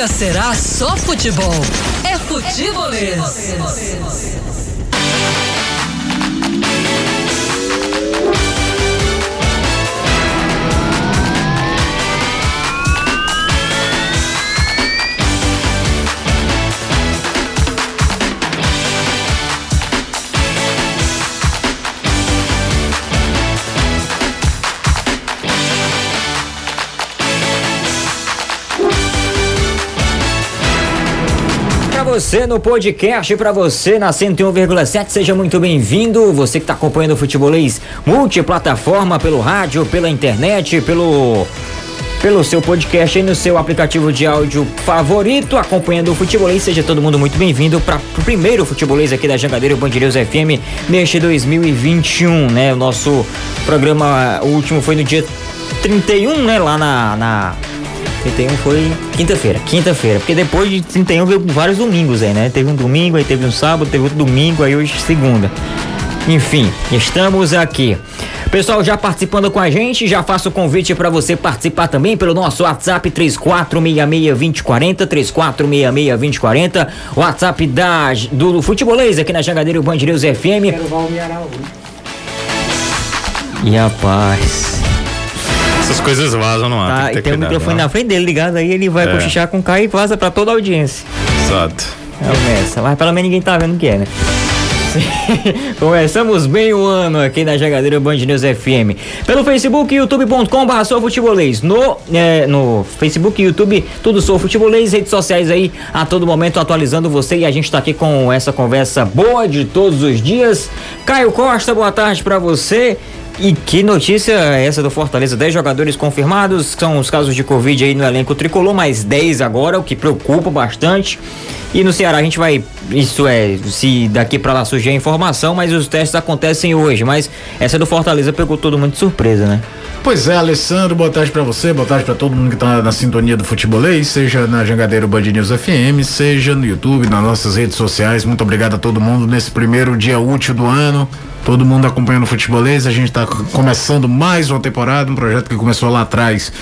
nunca será só futebol. É futebolês. Você no podcast, para você na 101,7, seja muito bem-vindo. Você que está acompanhando o Futebolês multiplataforma, pelo rádio, pela internet, pelo pelo seu podcast e no seu aplicativo de áudio favorito, acompanhando o Futebolês. Seja todo mundo muito bem-vindo para o primeiro Futebolês aqui da Jangadeiro Bandireiros FM neste 2021, né? O nosso programa, o último foi no dia 31, né? Lá na, na 31 foi quinta-feira, quinta-feira, porque depois de 31 veio vários domingos aí, né? Teve um domingo, aí teve um sábado, teve outro domingo, aí hoje segunda. Enfim, estamos aqui. Pessoal, já participando com a gente, já faço o convite para você participar também pelo nosso WhatsApp 34662040, 34662040, WhatsApp da, do Futebolês aqui na Jangadeiro Band News FM. Quero E a paz. Essas coisas vazam no ar. Tá, tem, e tem o microfone não. na frente dele ligado, aí ele vai é. cochichar com o Caio e vaza pra toda a audiência. Exato. É essa, mas pelo menos ninguém tá vendo o que é, né? Começamos bem o ano aqui na Jagadeira Band News FM. Pelo Facebook, youtube.com barra Futebolês. No, é, no Facebook e YouTube, tudo sou futebolês, redes sociais aí a todo momento atualizando você e a gente tá aqui com essa conversa boa de todos os dias. Caio Costa, boa tarde para você. E que notícia é essa do Fortaleza? 10 jogadores confirmados, são os casos de Covid aí no elenco tricolor, mais 10 agora, o que preocupa bastante. E no Ceará a gente vai, isso é, se daqui para lá surgir a informação, mas os testes acontecem hoje. Mas essa do Fortaleza pegou todo mundo de surpresa, né? Pois é, Alessandro, boa tarde para você, boa tarde para todo mundo que tá na sintonia do futebolês, seja na Jangadeiro Band News FM, seja no YouTube, nas nossas redes sociais. Muito obrigado a todo mundo nesse primeiro dia útil do ano todo mundo acompanhando o futebolês. A gente está começando mais uma temporada, um projeto que começou lá atrás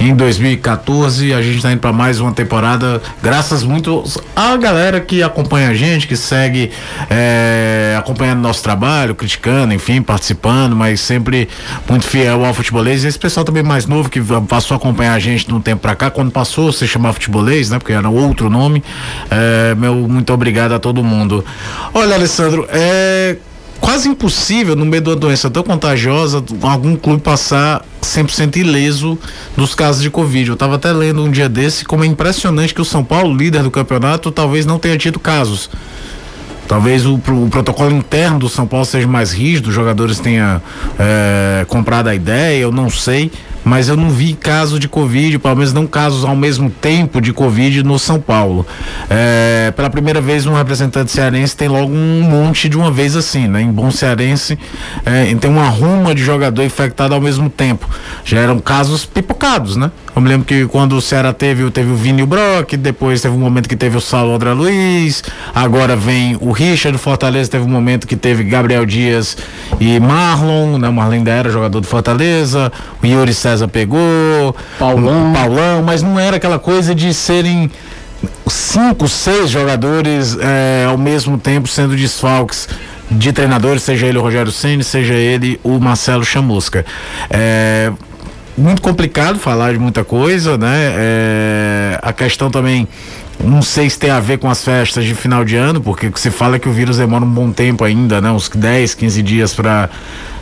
em 2014. A gente está indo para mais uma temporada, graças muito à galera que acompanha a gente, que segue é, acompanhando nosso trabalho, criticando, enfim, participando, mas sempre muito fiel ao futebolês. E esse pessoal também mais novo que passou a acompanhar a gente de um tempo para cá, quando passou se chamar futebolês, né? Porque era outro nome. É, meu muito obrigado a todo mundo. Olha, Alessandro, é quase impossível, no meio de uma doença tão contagiosa, algum clube passar 100% ileso dos casos de Covid. Eu estava até lendo um dia desse como é impressionante que o São Paulo, líder do campeonato, talvez não tenha tido casos. Talvez o, o, protocolo interno do São Paulo seja mais rígido, os jogadores tenham é, comprado a ideia, eu não sei mas eu não vi caso de Covid, pelo menos não casos ao mesmo tempo de Covid no São Paulo. É, pela primeira vez, um representante cearense tem logo um monte de uma vez assim, né? Em bom cearense, é, tem uma ruma de jogador infectado ao mesmo tempo. Já eram casos pipocados, né? Eu me lembro que quando o Ceará teve, teve o Vini Brock, depois teve um momento que teve o Saulo André Luiz, agora vem o Richard Fortaleza, teve um momento que teve Gabriel Dias e Marlon, né? Marlon ainda era jogador do Fortaleza, o Yuri César pegou, Paulão. Paulão, mas não era aquela coisa de serem cinco, seis jogadores é, ao mesmo tempo sendo desfalques de treinadores, seja ele o Rogério Ceni, seja ele o Marcelo Chamusca. É, muito complicado falar de muita coisa, né? É, a questão também não sei se tem a ver com as festas de final de ano, porque se fala que o vírus demora um bom tempo ainda, né? Uns 10, 15 dias para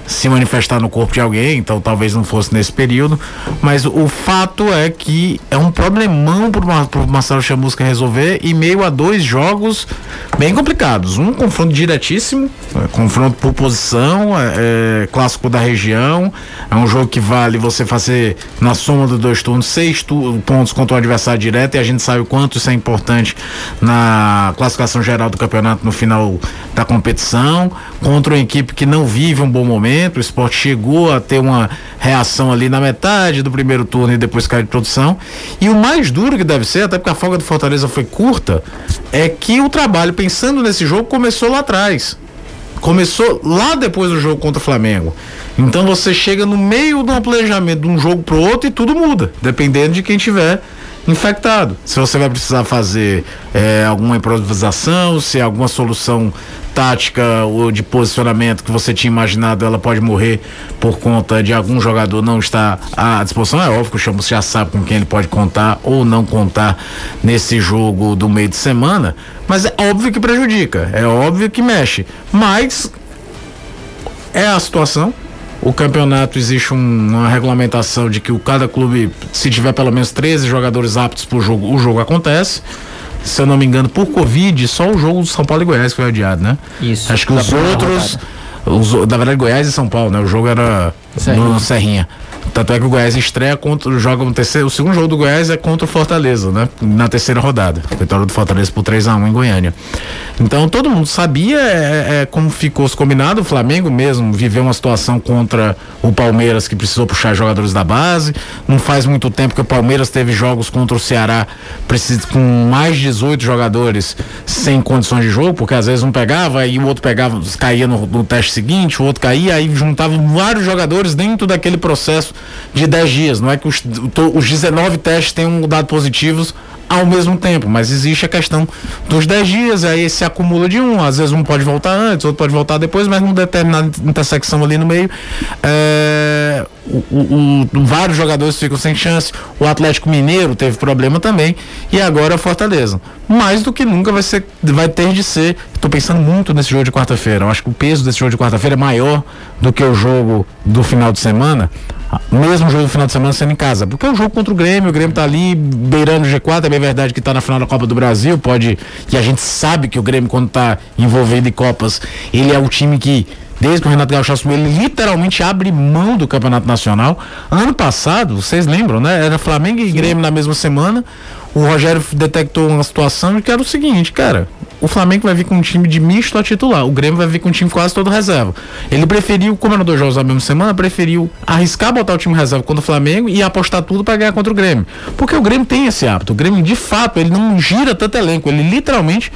se manifestar no corpo de alguém, então talvez não fosse nesse período, mas o fato é que é um problemão pro, pro Marcelo Chamusca resolver e meio a dois jogos bem complicados. Um confronto diretíssimo, é, confronto por posição, é, é, clássico da região, é um jogo que vale você fazer na soma dos dois turnos seis tu, pontos contra o adversário direto e a gente sabe o quanto isso é importante na classificação geral do campeonato no final da competição, contra uma equipe que não vive um bom momento momento, o esporte chegou a ter uma reação ali na metade do primeiro turno e depois caiu de produção. E o mais duro que deve ser, até porque a folga do Fortaleza foi curta, é que o trabalho pensando nesse jogo começou lá atrás. Começou lá depois do jogo contra o Flamengo. Então você chega no meio de um planejamento de um jogo pro outro e tudo muda, dependendo de quem tiver infectado. Se você vai precisar fazer é, alguma improvisação, se alguma solução tática ou de posicionamento que você tinha imaginado, ela pode morrer por conta de algum jogador não estar à disposição. É óbvio que o Chamos já sabe com quem ele pode contar ou não contar nesse jogo do meio de semana, mas é óbvio que prejudica, é óbvio que mexe. Mas é a situação. O campeonato existe um, uma regulamentação de que o cada clube, se tiver pelo menos 13 jogadores aptos para o jogo, o jogo acontece se eu não me engano, por Covid, só o jogo do São Paulo e Goiás foi adiado, né? Isso. Acho que os outros. Os, na verdade, Goiás e São Paulo, né? O jogo era Serrinha. no Serrinha. Tanto é que o Goiás estreia contra, joga no terceiro, o segundo jogo do Goiás é contra o Fortaleza, né? Na terceira rodada. Vitória do Fortaleza por 3 a 1 em Goiânia. Então todo mundo sabia é, é, como ficou combinado, o Flamengo mesmo viveu uma situação contra o Palmeiras que precisou puxar jogadores da base. Não faz muito tempo que o Palmeiras teve jogos contra o Ceará com mais de 18 jogadores sem condições de jogo, porque às vezes um pegava e o outro pegava, caía no, no teste seguinte, o outro caía, aí juntavam vários jogadores dentro daquele processo de 10 dias. Não é que os, os 19 testes tenham dado positivos ao mesmo tempo, mas existe a questão dos 10 dias, aí se acumula de um, às vezes um pode voltar antes, outro pode voltar depois, mas num determinada intersecção ali no meio, é, o, o, o, vários jogadores ficam sem chance, o Atlético Mineiro teve problema também, e agora a Fortaleza. Mais do que nunca vai, ser, vai ter de ser, estou pensando muito nesse jogo de quarta-feira, eu acho que o peso desse jogo de quarta-feira é maior do que o jogo do final de semana, mesmo jogo do final de semana sendo em casa. Porque é um jogo contra o Grêmio, o Grêmio tá ali beirando o G4, é bem verdade que tá na final da Copa do Brasil, pode. E a gente sabe que o Grêmio, quando tá envolvido em Copas, ele é o time que desde que o Renato Gaúcho assumiu, ele literalmente abre mão do Campeonato Nacional. Ano passado, vocês lembram, né? Era Flamengo e Grêmio na mesma semana. O Rogério detectou uma situação que era o seguinte, cara, o Flamengo vai vir com um time de misto a titular, o Grêmio vai vir com um time quase todo reserva. Ele preferiu, como eram dois jogos na mesma semana, preferiu arriscar botar o time reserva contra o Flamengo e apostar tudo para ganhar contra o Grêmio. Porque o Grêmio tem esse hábito. O Grêmio, de fato, ele não gira tanto elenco, ele literalmente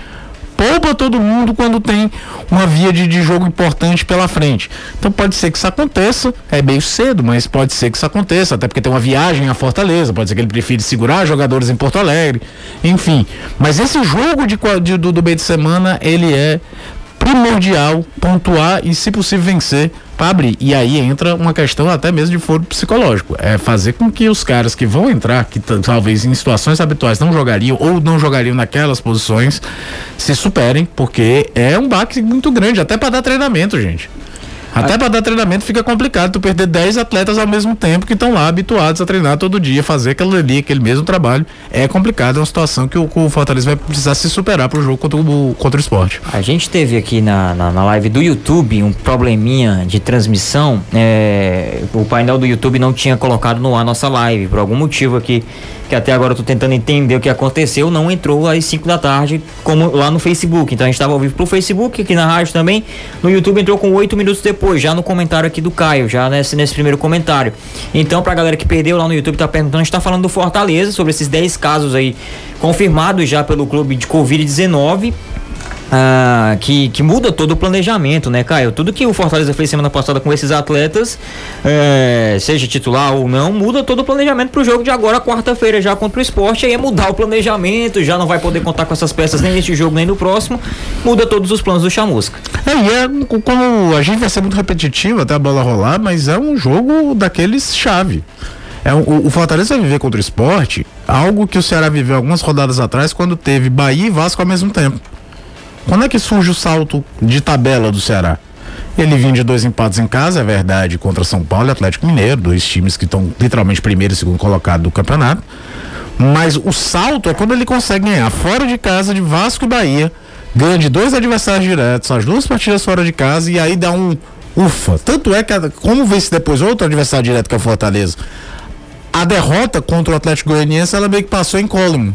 poupa todo mundo quando tem uma via de, de jogo importante pela frente. Então pode ser que isso aconteça, é meio cedo, mas pode ser que isso aconteça, até porque tem uma viagem à Fortaleza, pode ser que ele prefira segurar jogadores em Porto Alegre, enfim. Mas esse jogo de, de do, do meio de semana, ele é primordial pontuar e, se possível, vencer para abrir. E aí entra uma questão até mesmo de foro psicológico. É fazer com que os caras que vão entrar, que talvez em situações habituais não jogariam ou não jogariam naquelas posições, se superem, porque é um baque muito grande, até para dar treinamento, gente. Até para dar treinamento fica complicado tu perder 10 atletas ao mesmo tempo que estão lá habituados a treinar todo dia, fazer aquilo ali, aquele mesmo trabalho. É complicado, é uma situação que o, o Fortaleza vai precisar se superar pro jogo contra o, contra o esporte. A gente teve aqui na, na, na live do YouTube um probleminha de transmissão. É, o painel do YouTube não tinha colocado no ar nossa live, por algum motivo aqui que até agora eu tô tentando entender o que aconteceu, não entrou às 5 da tarde, como lá no Facebook. Então a gente estava ao vivo pro Facebook, aqui na rádio também. No YouTube entrou com 8 minutos depois, já no comentário aqui do Caio, já nesse, nesse primeiro comentário. Então, pra galera que perdeu lá no YouTube, tá perguntando, a gente tá falando do Fortaleza, sobre esses 10 casos aí confirmados já pelo clube de Covid-19 ah, que, que muda todo o planejamento, né, Caio? Tudo que o Fortaleza fez semana passada com esses atletas, é, seja titular ou não, muda todo o planejamento pro jogo de agora, quarta-feira, já contra o esporte. Aí é mudar o planejamento, já não vai poder contar com essas peças nem neste jogo nem no próximo. Muda todos os planos do Chamusca. É, e é como a gente vai ser muito repetitivo até a bola rolar, mas é um jogo daqueles chave. É um, o Fortaleza vai viver contra o esporte algo que o Ceará viveu algumas rodadas atrás quando teve Bahia e Vasco ao mesmo tempo. Quando é que surge o salto de tabela do Ceará? Ele vinha de dois empates em casa, é verdade, contra São Paulo e Atlético Mineiro, dois times que estão literalmente primeiro e segundo colocado do campeonato. Mas o salto é quando ele consegue ganhar fora de casa de Vasco e Bahia, ganha de dois adversários diretos, as duas partidas fora de casa e aí dá um ufa. Tanto é que, como vence depois outro adversário direto que é o Fortaleza, a derrota contra o Atlético Goianiense ela meio que passou em column.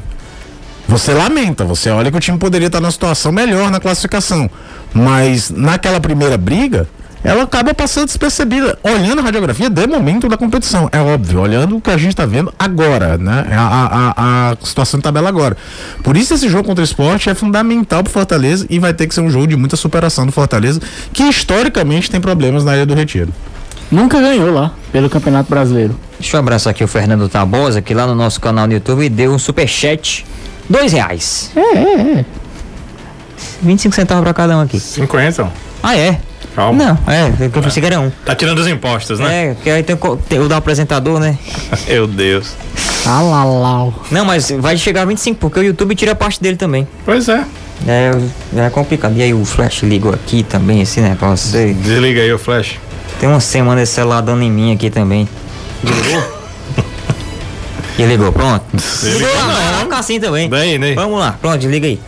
Você lamenta, você olha que o time poderia estar numa situação melhor na classificação. Mas naquela primeira briga, ela acaba passando despercebida, olhando a radiografia de momento da competição. É óbvio, olhando o que a gente está vendo agora, né? A, a, a, situação de tabela agora. Por isso esse jogo contra o esporte é fundamental para Fortaleza e vai ter que ser um jogo de muita superação do Fortaleza, que historicamente tem problemas na área do retiro. Nunca ganhou lá, pelo Campeonato Brasileiro. Deixa eu abraçar aqui o Fernando Tabosa, que lá no nosso canal no YouTube deu um superchat. Dois reais. É, é, é. 25 centavos pra cada um aqui. 50. Ah, é? Calma. Não, é, eu pensei que era um. Tá tirando os impostos, né? É, porque aí tem, tem o da apresentador, né? Meu Deus. Alalau. Não, mas vai chegar a 25, porque o YouTube tira parte dele também. Pois é. É, é complicado. E aí o Flash ligou aqui também, esse negócio. aí. Desliga aí o flash. Tem uma semana esse celular dando em mim aqui também. Ligou? E ligou, pronto. Ligou lá, vai ficar assim também. Daí, né? Vamos lá, pronto, desliga aí.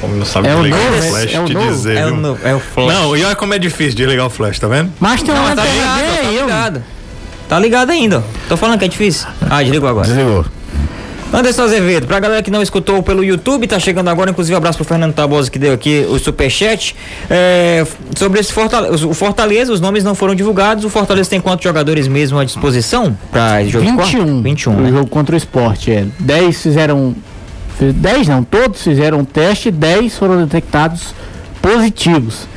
Como não sabe É novo, o é- flash, é o te novo. dizer, É o, viu? no- é o Flash. Não, e olha como é difícil de ligar o flash, tá vendo? Mas tem uma Não, tá ligado, tá aí, ó. ligado. Tá ligado ainda, ó. Tô falando que é difícil. Ah, desligou agora. Desligou. Anderson Azevedo, pra galera que não escutou pelo YouTube, tá chegando agora, inclusive um abraço pro Fernando Tabosa que deu aqui o superchat. É, sobre esse Fortaleza, o Fortaleza, os nomes não foram divulgados. O Fortaleza tem quantos jogadores mesmo à disposição pra esse jogo? de quarta? 21. 21, O né? jogo contra o esporte, é. 10 fizeram. 10 não, todos fizeram um teste, 10 foram detectados positivos.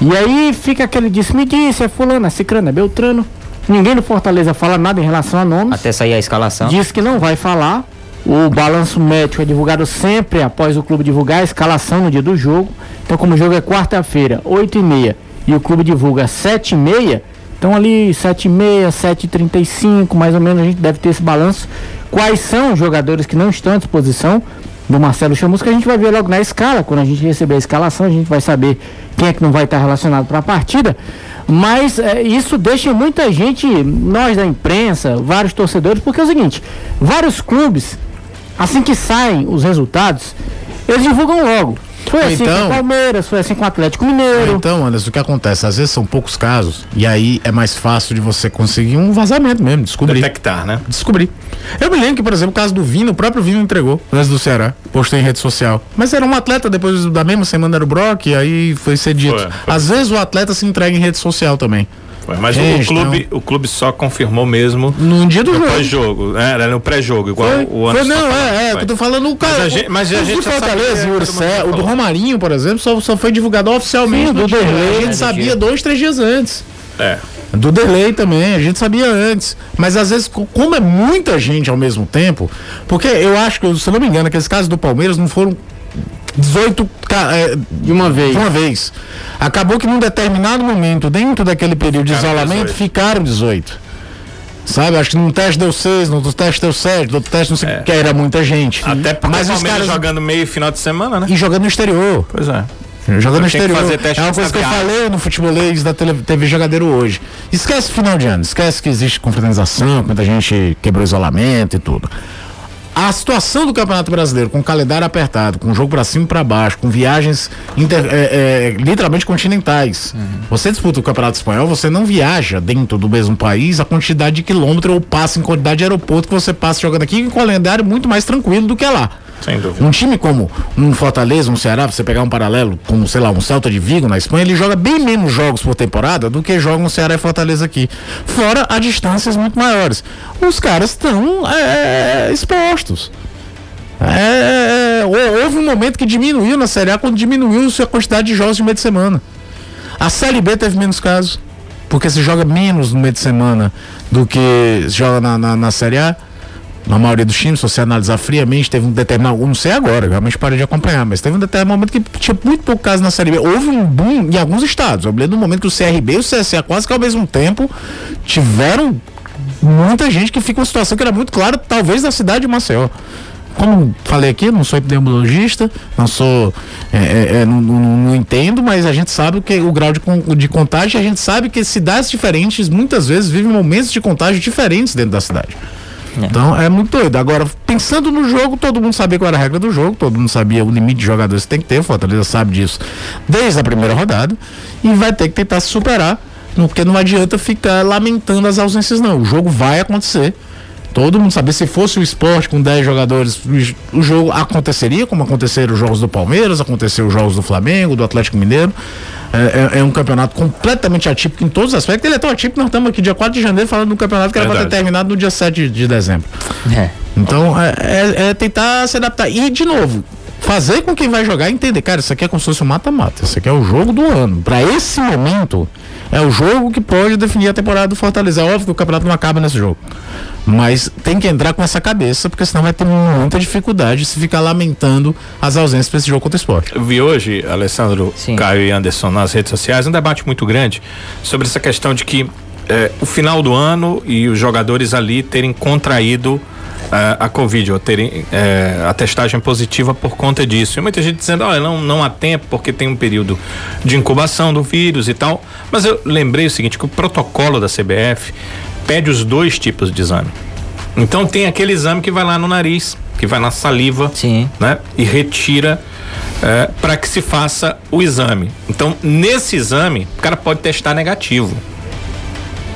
E aí fica aquele disse-me-disse, é fulano, é cicrano, é beltrano. Ninguém do Fortaleza fala nada em relação a nomes. Até sair a escalação. Diz que não vai falar. O balanço médico é divulgado sempre após o clube divulgar a escalação no dia do jogo. Então, como o jogo é quarta-feira, 8 e e o clube divulga 7 e meia, então ali 7 e meia, 7 e 35, mais ou menos, a gente deve ter esse balanço. Quais são os jogadores que não estão à disposição do Marcelo Chamusca? A gente vai ver logo na escala. Quando a gente receber a escalação, a gente vai saber quem é que não vai estar relacionado para a partida. Mas é, isso deixa muita gente, nós da imprensa, vários torcedores, porque é o seguinte: vários clubes, assim que saem os resultados, eles divulgam logo. Foi Ou assim então- com o Palmeiras, foi assim com o Atlético Mineiro. Então, Anderson, o que acontece? Às vezes são poucos casos, e aí é mais fácil de você conseguir um vazamento mesmo, descobrir. Detectar, né? Descobrir. Eu me lembro que, por exemplo, o caso do Vino, o próprio Vino entregou antes do Ceará, postou em rede social. Mas era um atleta, depois da mesma semana era o Brock, e aí foi ser dito. Foi, foi. Às vezes o atleta se entrega em rede social também. Foi, Mas Gente, o, clube, o clube só confirmou mesmo No dia do jogo. pós-jogo. É, era no pré-jogo, igual Foi, o foi, Anderson não, falando, é, é, foi. que eu tô falando o cara. Mas a gente- mas a o gente do já Fortaleza sabia, e o Ursé, o do. Romarinho, por exemplo, só, só foi divulgado oficialmente Sim, do. Derlei, A gente sabia dois, três dias antes. É. Do delay também, a gente sabia antes. Mas às vezes, co- como é muita gente ao mesmo tempo, porque eu acho que, se eu não me engano, aqueles casos do Palmeiras não foram 18 ca- é, De uma vez. de uma vez. Acabou que num determinado momento, dentro daquele período de Ficaram isolamento, 18. ficaram 18. Sabe, acho que num teste deu 6, no outro teste deu 7, no outro teste não sei o É. que, era muita gente. Até porque Mas os caras jogando meio final de semana, né? e jogando no exterior. Pois é. Jogando no exterior. fazer teste é uma coisa que eu falei no futebolês da tele- TV Jogadeiro hoje. Esquece final de ano, esquece que existe confraternização, muita gente quebrou isolamento e tudo. A situação do Campeonato Brasileiro, com o calendário apertado, com o jogo pra cima e pra baixo, com viagens inter- é, é, literalmente continentais. Você disputa o Campeonato Espanhol, você não viaja dentro do mesmo país a quantidade de quilômetro ou passa em quantidade de aeroporto que você passa jogando aqui, um calendário muito mais tranquilo do que lá. Sem dúvida. Um time como um Fortaleza, um Ceará, você pegar um paralelo, como, sei lá, um Celta de Vigo na Espanha, ele joga bem menos jogos por temporada do que jogam um Ceará e Fortaleza aqui. Fora a distâncias muito maiores. Os caras estão é, expostos. É, é, hou- houve um momento que diminuiu na Série A quando diminuiu a quantidade de jogos de meio de semana. A Série B teve menos casos, porque se joga menos no meio de semana do que se joga na, na, na Série A. Na maioria dos times, se você analisar friamente, teve um determinado. Não sei agora, realmente parei de acompanhar, mas teve um determinado momento que tinha muito pouco caso na Série B. Houve um boom em alguns estados. Eu me lembro do momento que o CRB e o CSA, quase que ao mesmo tempo, tiveram muita gente que fica uma situação que era muito clara, talvez na cidade de Maceió. Como falei aqui, não sou epidemiologista, não sou. é, é, é, não, não- não entendo, mas a gente sabe que o grau de, de contágio, a gente sabe que cidades diferentes muitas vezes vivem momentos de contágio diferentes dentro da cidade. Então é muito doido. Agora, pensando no jogo, todo mundo sabia qual era a regra do jogo, todo mundo sabia o limite de jogadores que tem que ter, o Fortaleza sabe disso desde a primeira rodada, e vai ter que tentar se superar, porque não adianta ficar lamentando as ausências, não. O jogo vai acontecer. Todo mundo sabia, se fosse o esporte com 10 jogadores, o jogo aconteceria, como aconteceram os jogos do Palmeiras, aconteceu os jogos do Flamengo, do Atlético Mineiro. É, é- é um campeonato completamente atípico em todos os aspectos. Ele é tão atípico nós estamos aqui dia 4 de janeiro falando de um campeonato que era para ter terminado no dia 7 de, de dezembro. É. Então, é, é- é tentar se adaptar. E, de novo, fazer com quem vai jogar entender, cara, isso aqui é como se fosse um mata-mata, isso aqui é o jogo do ano. Pra esse momento, é o jogo que pode definir a temporada do Fortaleza. É óbvio que o campeonato não acaba nesse jogo. Mas tem que entrar com essa cabeça, porque senão vai ter muita dificuldade se ficar lamentando as ausências para esse jogo contra o esporte. Eu vi hoje, Alessandro, Sim. Caio e Anderson nas redes sociais, um debate muito grande sobre essa questão de que eh, o final do ano e os jogadores ali terem contraído eh, a Covid, ou terem eh, a testagem positiva por conta disso. E muita gente dizendo, olha, não, não há tempo porque tem um período de incubação do vírus e tal. Mas eu lembrei o seguinte, que o protocolo da CBF pede os dois tipos de exame. Então tem aquele exame que vai lá no nariz, que vai na saliva, Sim. né? E retira para que se faça o exame. Então, nesse exame, o cara pode testar negativo.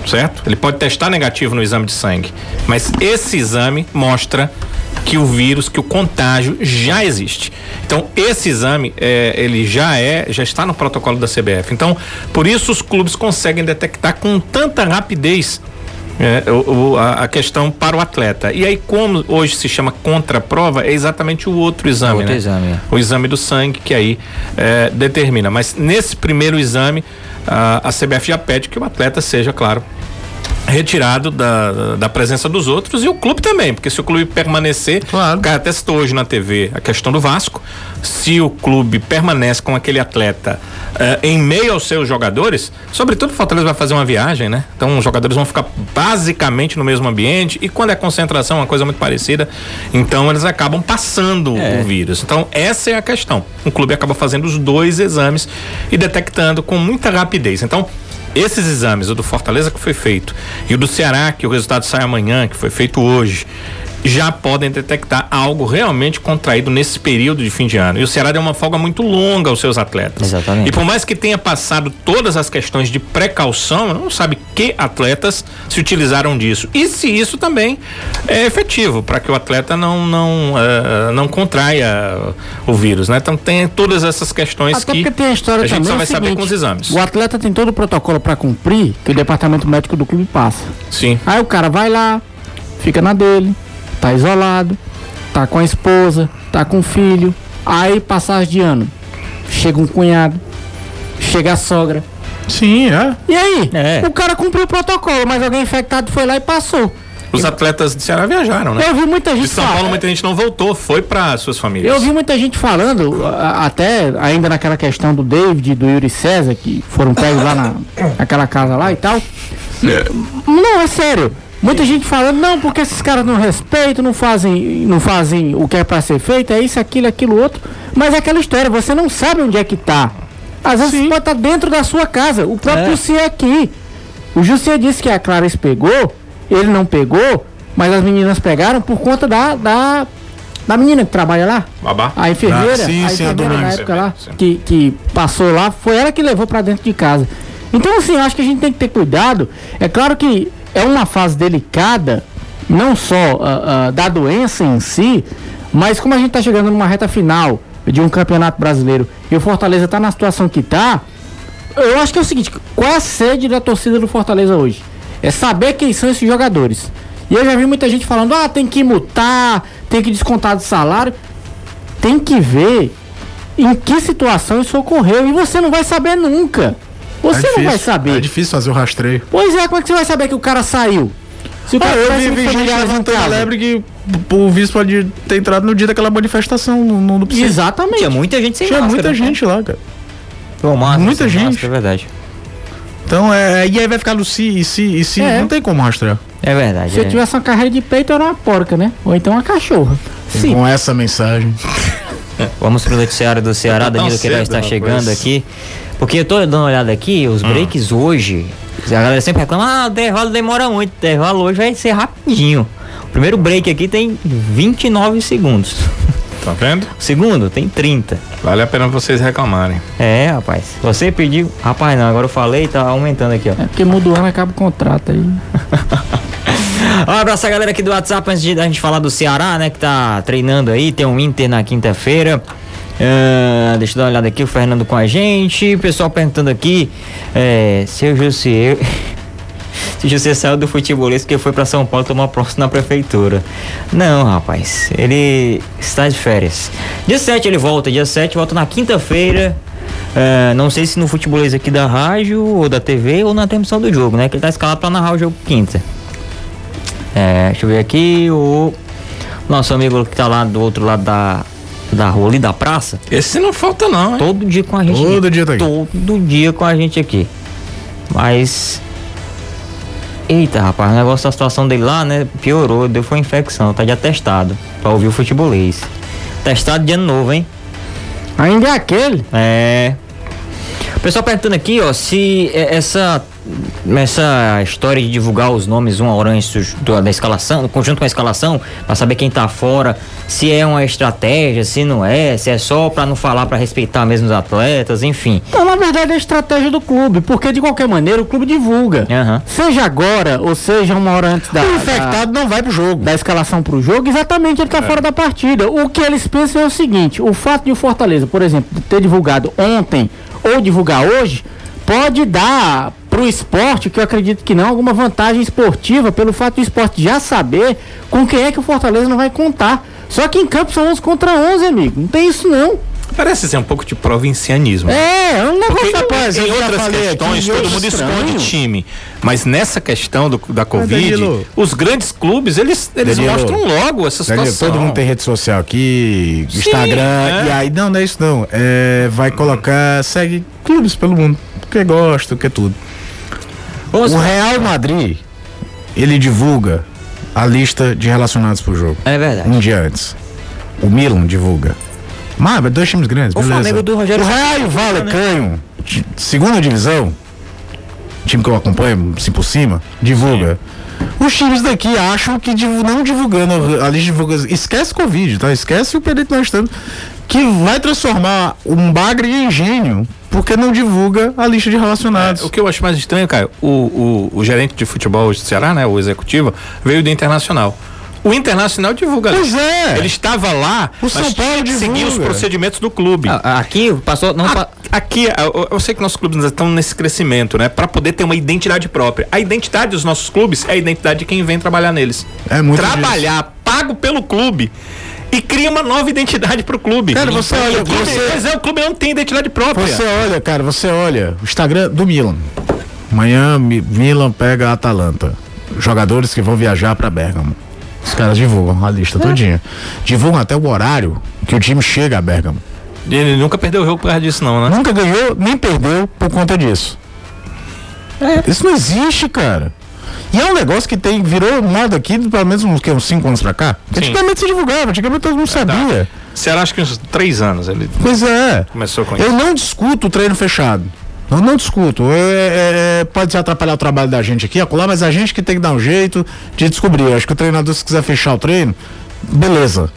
Certo? Ele pode testar negativo no exame de sangue. Mas esse exame mostra que o vírus, que o contágio já existe. Então, esse exame, é, ele já é, já está no protocolo da CBF. Então, por isso os clubes conseguem detectar com tanta rapidez é, o, o- a, questão para o atleta. E aí, como hoje se chama contraprova, é exatamente o outro exame, Outro né? exame, é. O exame do sangue que aí é, determina. Mas nesse primeiro exame, a, a CBF já pede que o atleta seja, claro, retirado da, da presença dos outros e o clube também, porque se o clube permanecer, Claro. o cara até citou hoje na TV a questão do Vasco, se o clube permanece com aquele atleta eh, em meio aos seus jogadores, sobretudo o Fortaleza vai fazer uma viagem, né? Então os jogadores vão ficar basicamente no mesmo ambiente e quando é concentração, uma coisa muito parecida, então eles acabam passando É. o vírus. Então essa é a questão. O clube acaba fazendo os dois exames e detectando com muita rapidez. Então esses exames, o do Fortaleza que foi feito e o do Ceará, que o resultado sai amanhã, que foi feito hoje, já podem detectar algo realmente contraído nesse período de fim de ano. E o Ceará deu uma folga muito longa aos seus atletas. Exatamente. E por mais que tenha passado todas as questões de precaução, não sabe que atletas se utilizaram disso. E se isso também é efetivo, para que o atleta não, não, eh, não contraia o vírus, né? Então tem todas essas questões Até que porque tem a história a gente também. só é o vai saber seguinte, com os exames. O atleta tem todo o protocolo para cumprir que o departamento médico do clube passa. Sim. Aí o cara vai lá, fica na dele, tá isolado, tá com a esposa, tá com o filho. Aí, passagem de ano, chega um cunhado, chega a sogra. Sim, é. E aí? É. O cara cumpriu o protocolo, mas alguém infectado foi lá e passou. Os atletas de Ceará viajaram, né? Eu vi muita gente De São falar- Paulo, muita gente não voltou, foi para suas famílias. Eu vi muita gente falando, até ainda naquela questão do David e do Yuri César, que foram pegos lá na, naquela casa lá e tal. Não, é sério. Muita gente falando, não, porque esses caras não respeitam, não fazem, não fazem o que é pra ser feito, é isso, aquilo, aquilo, outro. Mas é aquela história, você não sabe onde é que tá. Às vezes pode estar dentro da sua casa. O próprio É. Jussier aqui. O Jussier disse que a Clarice pegou, ele não pegou, mas as meninas pegaram por conta da, da, da menina que trabalha lá. Babá. A enfermeira, Ah, sim, a sim, a enfermeira dona na época lá, Sim. que, que passou lá, foi ela que levou pra dentro de casa. Então, assim, eu acho que a gente tem que ter cuidado. É claro que é uma fase delicada, não só ah, ah, da doença em si, mas como a gente tá chegando numa reta final de um campeonato brasileiro e o Fortaleza tá na situação que tá, eu acho que é o seguinte, qual é a sede da torcida do Fortaleza hoje? É saber quem são esses jogadores. E eu já vi muita gente falando, ah, tem que mutar, tem que descontar do salário. Tem que ver em que situação isso ocorreu. E você não vai saber nunca. Você é não vai difícil, saber. É difícil fazer o rastreio. Pois é, como é que você vai saber que o cara saiu? Se o Ah, cara eu tivesse vi, um vi gente levantando a lebre que o vice pode ter entrado no dia daquela manifestação no, no. Exatamente. Tinha muita gente sem Tinha máscara. muita né? gente lá, cara. Máscara, Muita gente. máscara, é verdade. Então, é, e aí vai ficar no si e si e si. É. Não tem como rastrear. É verdade. Se eu é. tivesse uma carreira de peito, eu era uma porca, né? Ou então uma cachorra. Sim. Com essa mensagem. Vamos pro noticiário do Ceará, Tá Danilo Queiroz está chegando aqui. Porque eu tô dando uma olhada aqui, os breaks hoje. A galera sempre reclama, ah, o intervalo demora muito. O intervalo hoje vai ser rapidinho. O primeiro break aqui tem 29 segundos. Tá vendo? O segundo tem 30. Vale a pena vocês reclamarem. É, rapaz. Você pediu. Rapaz, não, agora eu falei, tá aumentando aqui, ó. É porque muda o ano, acaba o contrato aí. Um abraço a galera aqui do WhatsApp antes de a gente falar do Ceará, né? Que tá treinando aí, tem um Inter na quinta-feira. Ah, deixa eu dar uma olhada aqui, o Fernando com a gente. O pessoal perguntando aqui, é, seu Jussier. Se você saiu do futebolista porque foi pra São Paulo tomar posse na prefeitura. Não, rapaz. Ele está de férias. Dia 7 ele volta. Dia 7 volta na quinta-feira. É, não sei se no futebolês aqui da rádio ou da TV ou na transmissão do jogo, né? Que ele tá escalado pra narrar o jogo quinta. É, deixa eu ver aqui o nosso amigo que tá lá do outro lado da, da rua ali da praça. Esse não falta não, hein? Todo dia com a gente. Todo aqui. dia tá aqui. Todo dia com a gente aqui. Mas. Eita, rapaz, o negócio da situação dele lá, né? Piorou, deu foi infecção, tá de atestado. Pra ouvir o futebolês. Testado de ano novo, hein? Ainda é aquele. É. O pessoal perguntando aqui, ó, se é, essa essa história de divulgar os nomes uma hora antes do- da escalação, conjunto com a escalação, pra saber quem tá fora, se é uma estratégia, se não é, se é só pra não falar pra respeitar mesmo os atletas, enfim. Então, na verdade, é a estratégia do clube, porque de qualquer maneira o clube divulga. Aham. Seja agora, ou seja uma hora antes da, O infectado não vai pro jogo. da, da escalação pro jogo, exatamente ele tá fora da partida. O que eles pensam é o seguinte: o fato de o Fortaleza, por exemplo, ter divulgado ontem ou divulgar hoje, pode dar pro esporte, que eu acredito que não, alguma vantagem esportiva pelo fato do esporte já saber com quem é que o Fortaleza não vai contar. Só que em campo são 11 contra 11, amigo. Não tem isso não. Parece ser um pouco de provincianismo. É, é um negócio Porque rapaz, em eu outras questões eu todo mundo estranho. esconde time. Mas nessa questão do- da Covid, Danilo. os grandes clubes, eles, eles Danilo. mostram logo essa Danilo, situação. todo mundo tem rede social aqui, Sim, Instagram, é. e aí, não, não é isso não. É, vai colocar, segue clubes pelo mundo, porque gosta, porque tudo. Vamos O Real Madrid, ele divulga a lista de relacionados pro jogo. É verdade. Um dia antes. O Milan divulga. Mas, mas dois times grandes, O beleza. Flamengo do Rogério O Raio Valecanho, de- segunda divisão, time que eu acompanho, assim por cima, divulga. Os times daqui acham que não divulgando a lista de divulgação. Esquece Covid, tá? Esquece o que nós estamos. Que vai transformar um bagre em gênio, porque não divulga a lista de relacionados. É, o que eu acho mais estranho, Caio, o, o, o gerente de futebol hoje do Ceará, né, o executivo, veio do Internacional. O Internacional divulga. Pois é. Ele estava lá, O São Paulo que seguir os divulga. procedimentos do clube. Ah, Aqui passou. Não, A- Aqui, eu, eu sei que nossos clubes ainda estão nesse crescimento, né? Para poder ter uma identidade própria. A identidade dos nossos clubes é a identidade de quem vem trabalhar neles. É muito Trabalhar, pago pelo clube. E cria uma nova identidade pro clube. Cara, você olha, O clube- você- Mas é, o clube não tem identidade própria. Você olha, cara, você olha o Instagram do Milan. Amanhã Mi- Milan pega a Atalanta. Jogadores que vão viajar pra Bergamo. Os caras divulgam a lista todinha. Divulgam até o horário que o time chega a Bergamo. Ele nunca perdeu o jogo por causa disso, não, né? Nunca ganhou, nem perdeu por conta disso. Isso não existe, cara. E é um negócio que tem, virou moda aqui, pelo menos uns, que, uns cinco anos pra cá. Que Sim. antigamente se divulgava, antigamente todo mundo sabia. Ceará acho que uns três anos ele Pois é. começou com isso. Eu não discuto o treino fechado. Eu não discuto. É, é, é, pode atrapalhar o trabalho da gente aqui, acolá, mas a gente que tem que dar um jeito de descobrir. Eu acho que o treinador, se quiser fechar o treino, beleza.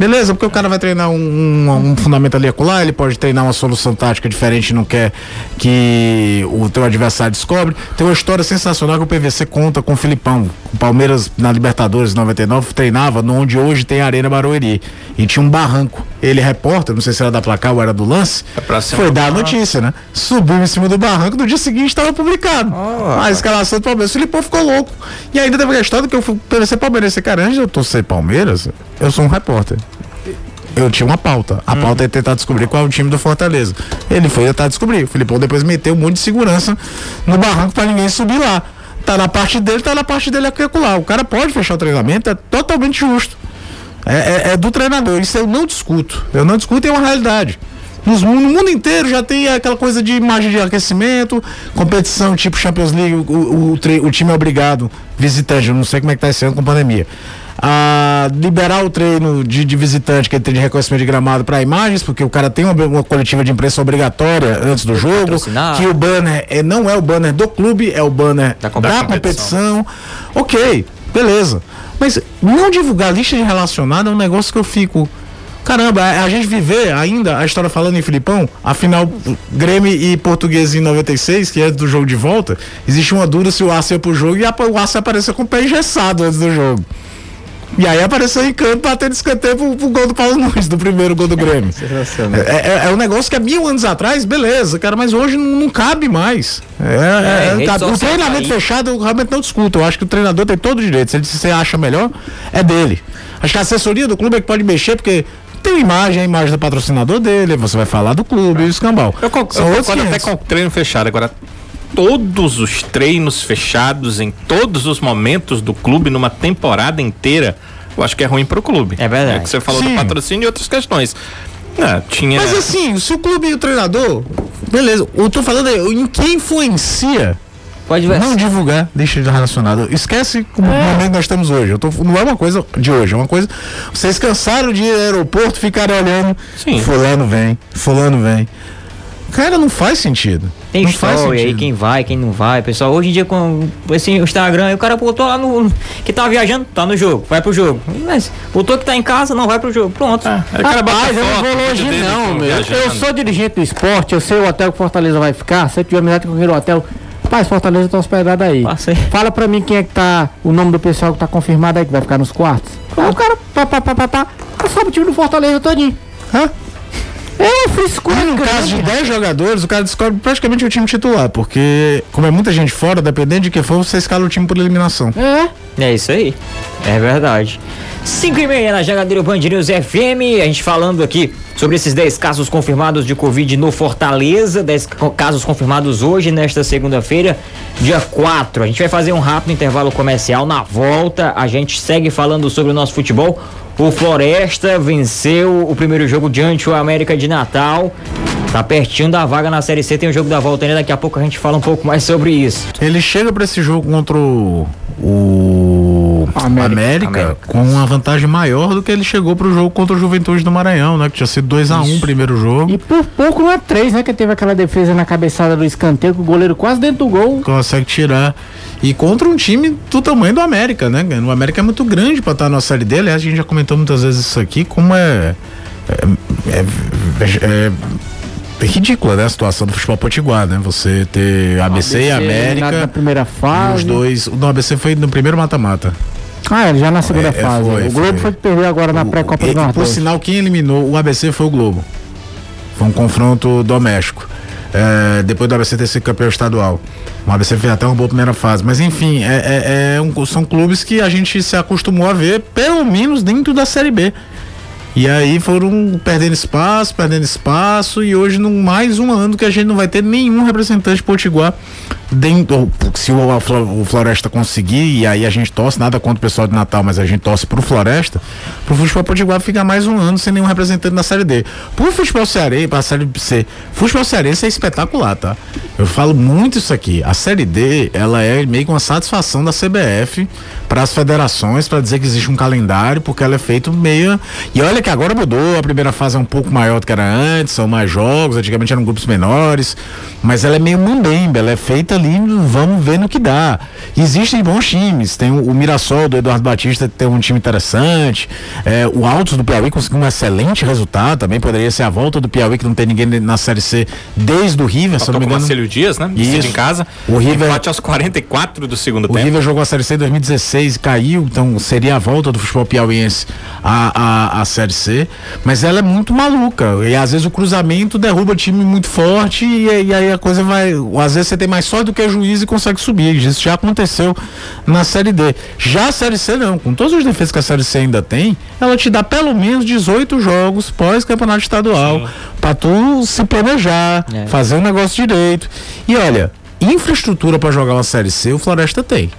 Beleza, porque o cara vai treinar um, um, um fundamento ali acolá, ele pode treinar uma solução tática diferente não quer que o teu adversário descobre. Tem uma história sensacional que o PVC conta com o Filipão. O Palmeiras na Libertadores 99 treinava no onde hoje tem a Arena Barueri. E tinha um barranco. Ele, repórter, não sei se era da placar ou era do lance, É foi dar a notícia, né? Subiu em cima do barranco, no dia seguinte estava publicado. a escalação do Palmeiras. O Filipão ficou louco. E ainda teve a história que eu fui PVC Palmeiras. Cara, antes de eu torcer Palmeiras, eu sou um repórter. Eu tinha uma pauta. A pauta é tentar descobrir qual é o time do Fortaleza. Ele foi tentar descobrir. O Filipão depois meteu um monte de segurança no barranco pra ninguém subir lá. Tá na parte dele, tá na parte dele e acolá. O cara pode fechar o treinamento, é totalmente justo. É, é- é do treinador. Isso eu não discuto. Eu não discuto, é uma realidade. Nos no mundo inteiro já tem aquela coisa de imagem de aquecimento, competição tipo Champions League, o, o, o o time é obrigado, visitante, eu não sei como é que tá esse ano com pandemia. A liberar o treino de, de visitante, que é de reconhecimento de gramado para imagens, porque o cara tem uma, uma coletiva de imprensa obrigatória antes do jogo, que o banner é, não é o banner do clube, é o banner Da da competição. competição. Ok, beleza. Mas não divulgar lista de relacionado é um negócio que eu fico. Caramba, a, gente viver ainda a história falando em Filipão, afinal, Grêmio e Português em 96, que é do jogo de volta, existe uma dúvida se o Aço ia pro jogo e a- o Aço apareceu com o pé engessado antes do jogo. E aí apareceu em campo batendo escanteio pro, pro gol do Paulo Nunes, do primeiro gol do Grêmio. É, é, é um negócio que há mil anos atrás, beleza, cara, mas hoje não, não cabe mais. É, é, rede cabe- o social treinamento tá aí. fechado eu realmente não discuto. Eu acho que o treinador tem todo o direito. Se ele se você acha melhor, é dele. Acho que a assessoria do clube é que pode mexer, porque tem uma imagem, a imagem do patrocinador dele, você vai falar do clube e o escambau. Eu, con- São eu outros concordo até 500. com o treino fechado. Agora, todos os treinos fechados em todos os momentos do clube numa temporada inteira, eu acho que é ruim pro clube. É verdade. É que você falou Sim. do patrocínio e outras questões. Ah, tinha. Mas assim, se o clube e o treinador, beleza. Eu tô falando aí, em quem influencia Pode ver. não divulgar lista de relacionado. Esquece o momento que nós estamos hoje. Eu tô, não é uma coisa de hoje, é uma coisa. Vocês cansaram de ir ao aeroporto, ficarem olhando. Sim. Fulano vem, fulano vem. Cara, não faz sentido. Tem não história aí, quem vai, quem não vai. Pessoal, hoje em dia com esse Instagram, aí o cara botou lá no. Que tava viajando, tá no jogo, vai pro jogo. Mas botou que tá em casa, não vai pro jogo. Pronto. O cara bota Rapaz, eu não vou longe não, meu. Eu sou dirigente do esporte, eu sei o hotel que Fortaleza vai ficar. Se eu tiver amizade com aquele hotel, rapaz, Fortaleza tá hospedado aí. Passa aí. Fala pra mim quem é que tá, o nome do pessoal que tá confirmado aí que vai ficar nos quartos. Aí o cara, pá, pá, pá, pá, pá, sabe o time do Fortaleza todinho. Hã? É, frescura. Mas no caso de 10 jogadores, o cara descobre praticamente o time titular, porque, como é muita gente fora, dependendo de quem for, você escala o time por eliminação. É. É isso aí. É verdade. 5 e meia na Jangadeiro Band News FM. A gente falando aqui sobre esses 10 casos confirmados de Covid no Fortaleza. 10 co- casos confirmados hoje, nesta segunda-feira, dia 4. A gente vai fazer um rápido intervalo comercial. Na volta, a gente segue falando sobre o nosso futebol. O Floresta venceu o primeiro jogo diante o América de Natal. Tá pertinho da vaga na Série C. Tem o jogo da volta ainda. Daqui a pouco a gente fala um pouco mais sobre isso. Ele chega pra esse jogo contra o, o América. América, América. com uma vantagem maior do que ele chegou pro jogo contra o Juventude do Maranhão, né? Que tinha sido 2x1 o primeiro jogo. E por pouco não é três, né? Que teve aquela defesa na cabeçada do escanteio, com o goleiro quase dentro do gol. Consegue tirar. E contra um time do tamanho do América, né? O América é muito grande pra estar na série dele. Aliás, a gente já comentou muitas vezes isso aqui, como é. É, é- é- é ridícula, né? A situação do futebol potiguar, né? Você ter ABC, e ABC América. Na, primeira e fase. os dois. O ABC foi no primeiro mata-mata. Ah, ele já na segunda É, é, fase. foi, o Globo foi. foi que perdeu agora na pré-copa do Por Nordeste. sinal, quem eliminou o ABC foi o Globo. Foi um confronto doméstico. É, depois do ABC ter sido campeão estadual. O ABC fez até uma boa primeira fase. Mas enfim, é, é- é um- são clubes que a gente se acostumou a ver, pelo menos dentro da Série B. E aí foram perdendo espaço, perdendo espaço, e hoje, num mais um ano que a gente não vai ter nenhum representante potiguar dentro. Se o, o Floresta conseguir, e aí a gente torce, nada contra o pessoal de Natal, mas a gente torce pro Floresta, pro futebol potiguar ficar mais um ano sem nenhum representante na Série D. Pro futebol cearense, pra Série C, futebol cearense é espetacular, tá? Eu falo muito isso aqui. A Série D, ela é meio que uma satisfação da CBF para as federações, para dizer que existe um calendário, porque ela é feito meio. E olha que agora mudou, a primeira fase é um pouco maior do que era antes, são mais jogos, antigamente eram grupos menores, mas ela é meio mambembe, ela é feita ali, vamos ver no que dá. Existem bons times, tem o, o Mirassol do Eduardo Batista, que tem um time interessante, é, o Altos do Piauí conseguiu um excelente resultado, também poderia ser a volta do Piauí, que não tem ninguém na Série C desde o River, se não me o engano. Marcelo Dias, né? Decide Isso. em casa. O River- Empate aos 44 do segundo O tempo. River jogou a Série C em 2016 e caiu, então seria a volta do futebol piauiense à, à, à Série C. Mas ela é muito maluca. E às vezes o cruzamento derruba time muito forte e, e aí a coisa vai. Às vezes você tem mais sorte do que juiz e consegue subir. Isso já aconteceu na Série D. Já a Série C não, com todos os defeitos que a Série C ainda tem, ela te dá pelo menos 18 jogos pós-campeonato estadual para tu se planejar, É. fazer o negócio direito. E olha, infraestrutura para jogar uma Série C o Floresta tem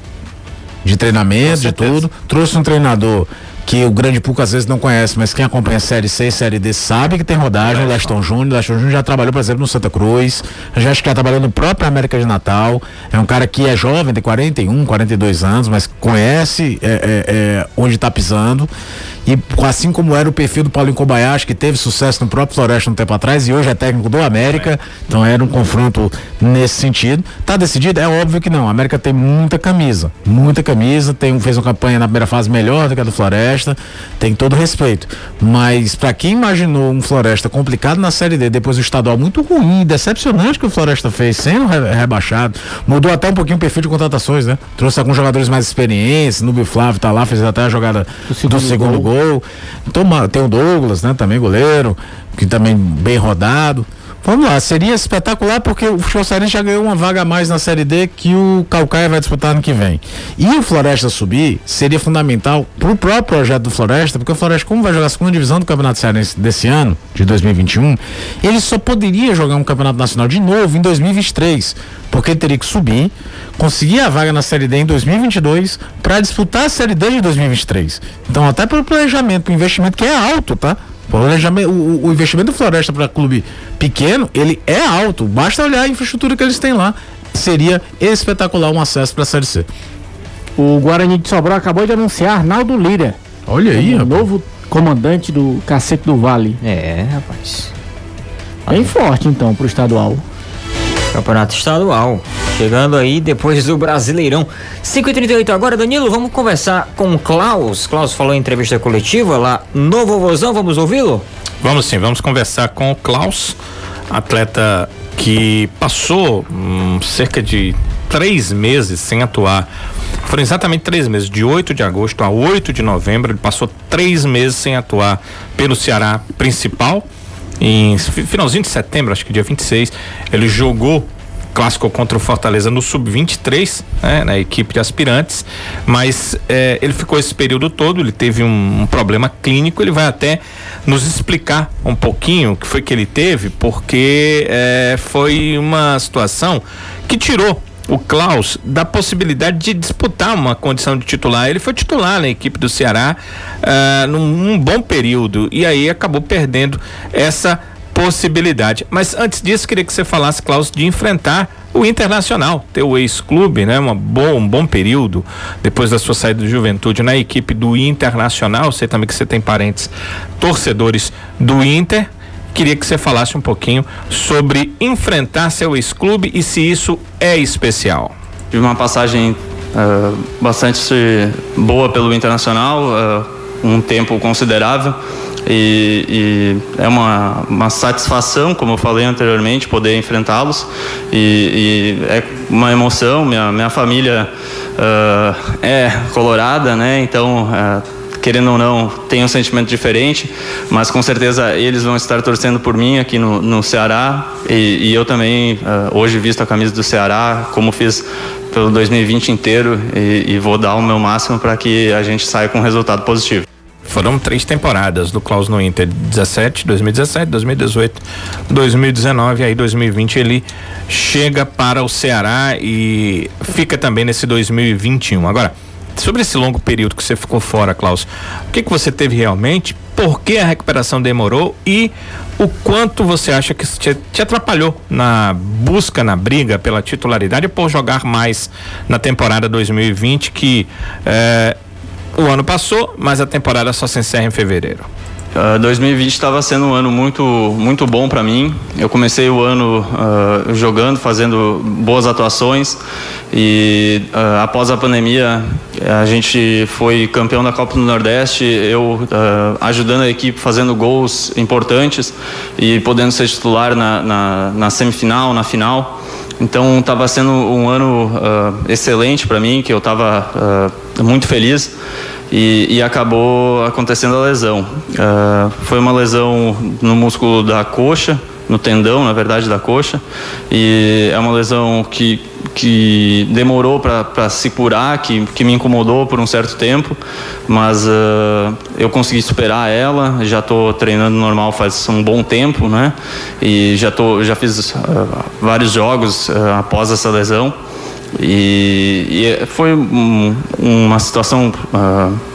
de treinamento, de tudo. Trouxe um treinador que o grande público às vezes não conhece, mas quem acompanha Série C e Série D sabe que tem rodagem. O Leston Júnior. O Leston Júnior já trabalhou, por exemplo, no Santa Cruz. Já acho que já trabalhou no próprio América de Natal. É um cara que é jovem, tem 41, 42 anos, mas conhece é, é, é, onde está pisando. E assim como era o perfil do Paulinho Kobayashi, que teve sucesso no próprio Floresta um tempo atrás e hoje é técnico do América, então era um confronto nesse sentido. Tá decidido? É óbvio que não. A América tem muita camisa, muita camisa, tem, fez uma campanha na primeira fase melhor do que a do Floresta. Floresta, tem todo respeito. Mas para quem imaginou um Floresta complicado na Série D, depois do estadual muito ruim, decepcionante que o Floresta fez, sendo re rebaixado, mudou até um pouquinho o perfil de contratações, né? Trouxe alguns jogadores mais experientes, Nubio Flávio tá lá, fez até a jogada do segundo, do segundo gol. gol. Então tem o Douglas, né? Também goleiro, que também bem rodado. Vamos lá, seria espetacular porque o cearense já ganhou uma vaga a mais na Série D que o Calcaia vai disputar ano que vem. E o Floresta subir seria fundamental para o próprio projeto do Floresta, porque o Floresta, como vai jogar a segunda divisão do Campeonato Cearense desse ano, de 2021, ele só poderia jogar um Campeonato Nacional de novo em 2023, porque ele teria que subir, conseguir a vaga na Série D em 2022 para disputar a Série D de 2023. Então, até pelo planejamento, o investimento que é alto, tá? O, o, investimento do Floresta para clube pequeno, ele é alto. Basta olhar a infraestrutura que eles têm lá. Seria espetacular um acesso para a Série C. O Guarani de Sobral acabou de anunciar Arnaldo Lira. Olha aí, o novo comandante do Cacete do Vale. É, rapaz. Bem forte então pro estadual. Campeonato estadual. Chegando aí depois do Brasileirão. 5h38 agora, Danilo, vamos conversar com o Klaus. Klaus falou em entrevista coletiva lá no Vovozão, vamos ouvi-lo? Vamos sim, vamos conversar com o Klaus, atleta que passou hum, cerca de três meses sem atuar. Foram exatamente três meses, de 8 de agosto a 8 de novembro. Ele passou três meses sem atuar pelo Ceará principal em finalzinho de setembro, acho que dia 26, ele jogou clássico contra o Fortaleza no sub-23, né, na equipe de aspirantes, mas é, ele ficou esse período todo, ele teve um, um, problema clínico, ele vai até nos explicar um pouquinho o que foi que ele teve, porque é, foi uma situação que tirou o Klaus da possibilidade de disputar uma condição de titular. Ele foi titular na equipe do Ceará uh, num, bom período e aí acabou perdendo essa possibilidade. Mas antes disso, queria que você falasse, Klaus, de enfrentar o Internacional, teu ex-clube, né? Uma bom, um bom período depois da sua saída do Juventude na equipe do Internacional. Sei também que você tem parentes torcedores do Inter. Queria que você falasse um pouquinho sobre enfrentar seu ex-clube e se isso é especial. Tive uma passagem uh, bastante boa pelo Internacional, uh, um tempo considerável. E, e, é uma, uma satisfação, como eu falei anteriormente, poder enfrentá-los. E, e, é uma emoção. Minha, minha família uh, é colorada, né? Então querendo ou não, tem um sentimento diferente, mas com certeza eles vão estar torcendo por mim aqui no, no Ceará e, e eu também uh, hoje visto a camisa do Ceará, como fiz pelo 2020 inteiro e, e vou dar o meu máximo para que a gente saia com um resultado positivo. Foram três temporadas do Klaus no Inter, 17, 2017, 2018, 2019, aí 2020 ele chega para o Ceará e fica também nesse 2021. Agora, sobre esse longo período que você ficou fora, Klaus, o que, que você teve realmente? Por que a recuperação demorou e o quanto você acha que te, te atrapalhou na busca, na briga pela titularidade por jogar mais na temporada 2020 que eh, o ano passou, mas a temporada só se encerra em fevereiro? Uh, 2020 estava sendo um ano muito, muito bom para mim. Eu comecei o ano uh, jogando, fazendo boas atuações e uh, após a pandemia a gente foi campeão da Copa do Nordeste. Eu ajudando a equipe, fazendo gols importantes e podendo ser titular na, na, na semifinal, na final. Então estava sendo um ano excelente para mim, que eu estava muito feliz e, e acabou acontecendo a lesão. Uh, foi uma lesão no músculo da coxa, no tendão, na verdade, da coxa, e é uma lesão que, que demorou para se curar, que, que me incomodou por um certo tempo, mas uh, eu consegui superar ela, já estou treinando normal faz um bom tempo, né? E já, tô, já fiz uh, vários jogos após essa lesão. E, e foi um, uma situação uh,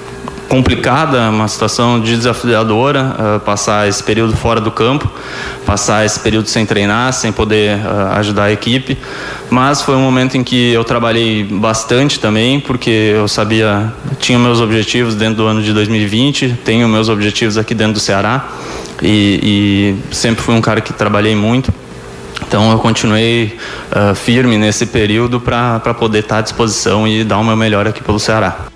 complicada, uma situação desafiadora, uh, passar esse período fora do campo, passar esse período sem treinar, sem poder uh, ajudar a equipe. Mas foi um momento em que eu trabalhei bastante também, porque eu sabia, tinha meus objetivos dentro do ano de 2020, tenho meus objetivos aqui dentro do Ceará e, e sempre fui um cara que trabalhei muito. Então eu continuei uh, firme nesse período para poder estar à disposição e dar o meu melhor aqui pelo Ceará.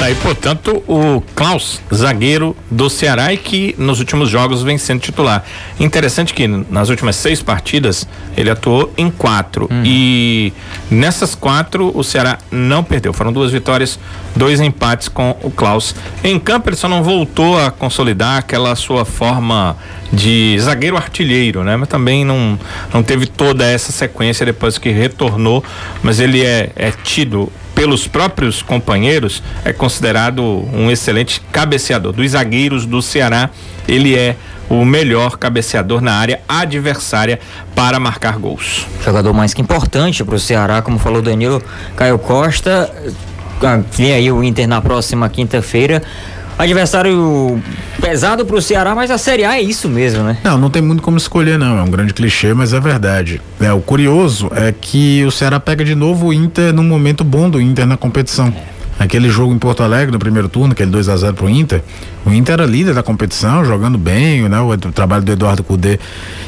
Tá aí, portanto, o Klaus, zagueiro do Ceará e que nos últimos jogos vem sendo titular. Interessante que nas últimas seis partidas ele atuou em quatro Uhum. e nessas quatro o Ceará não perdeu. Foram duas vitórias, dois empates com o Klaus. Em campo ele só não voltou a consolidar aquela sua forma de zagueiro artilheiro, né? Mas também não, não teve toda essa sequência depois que retornou, mas ele é, é tido pelos próprios companheiros, é considerado um excelente cabeceador. Dos zagueiros do Ceará, ele é o melhor cabeceador na área adversária para marcar gols. Jogador mais que importante pro Ceará, como falou o Danilo Caio Costa. Ah, Vem aí o Inter na próxima quinta-feira. Adversário pesado pro Ceará, mas a Série A é isso mesmo, né? Não, não tem muito como escolher, não. É um grande clichê, mas é verdade. É, o curioso é que o Ceará pega de novo o Inter num momento bom do Inter na competição. Aquele jogo em Porto Alegre no primeiro turno, aquele 2 a 0 pro Inter, o Inter era líder da competição, jogando bem, né? O, trabalho do Eduardo Cudê,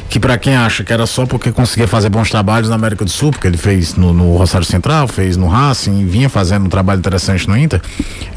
que para quem acha que era só porque conseguia fazer bons trabalhos na América do Sul, porque ele fez no, no Rosário Central, fez no Racing, vinha fazendo um trabalho interessante no Inter,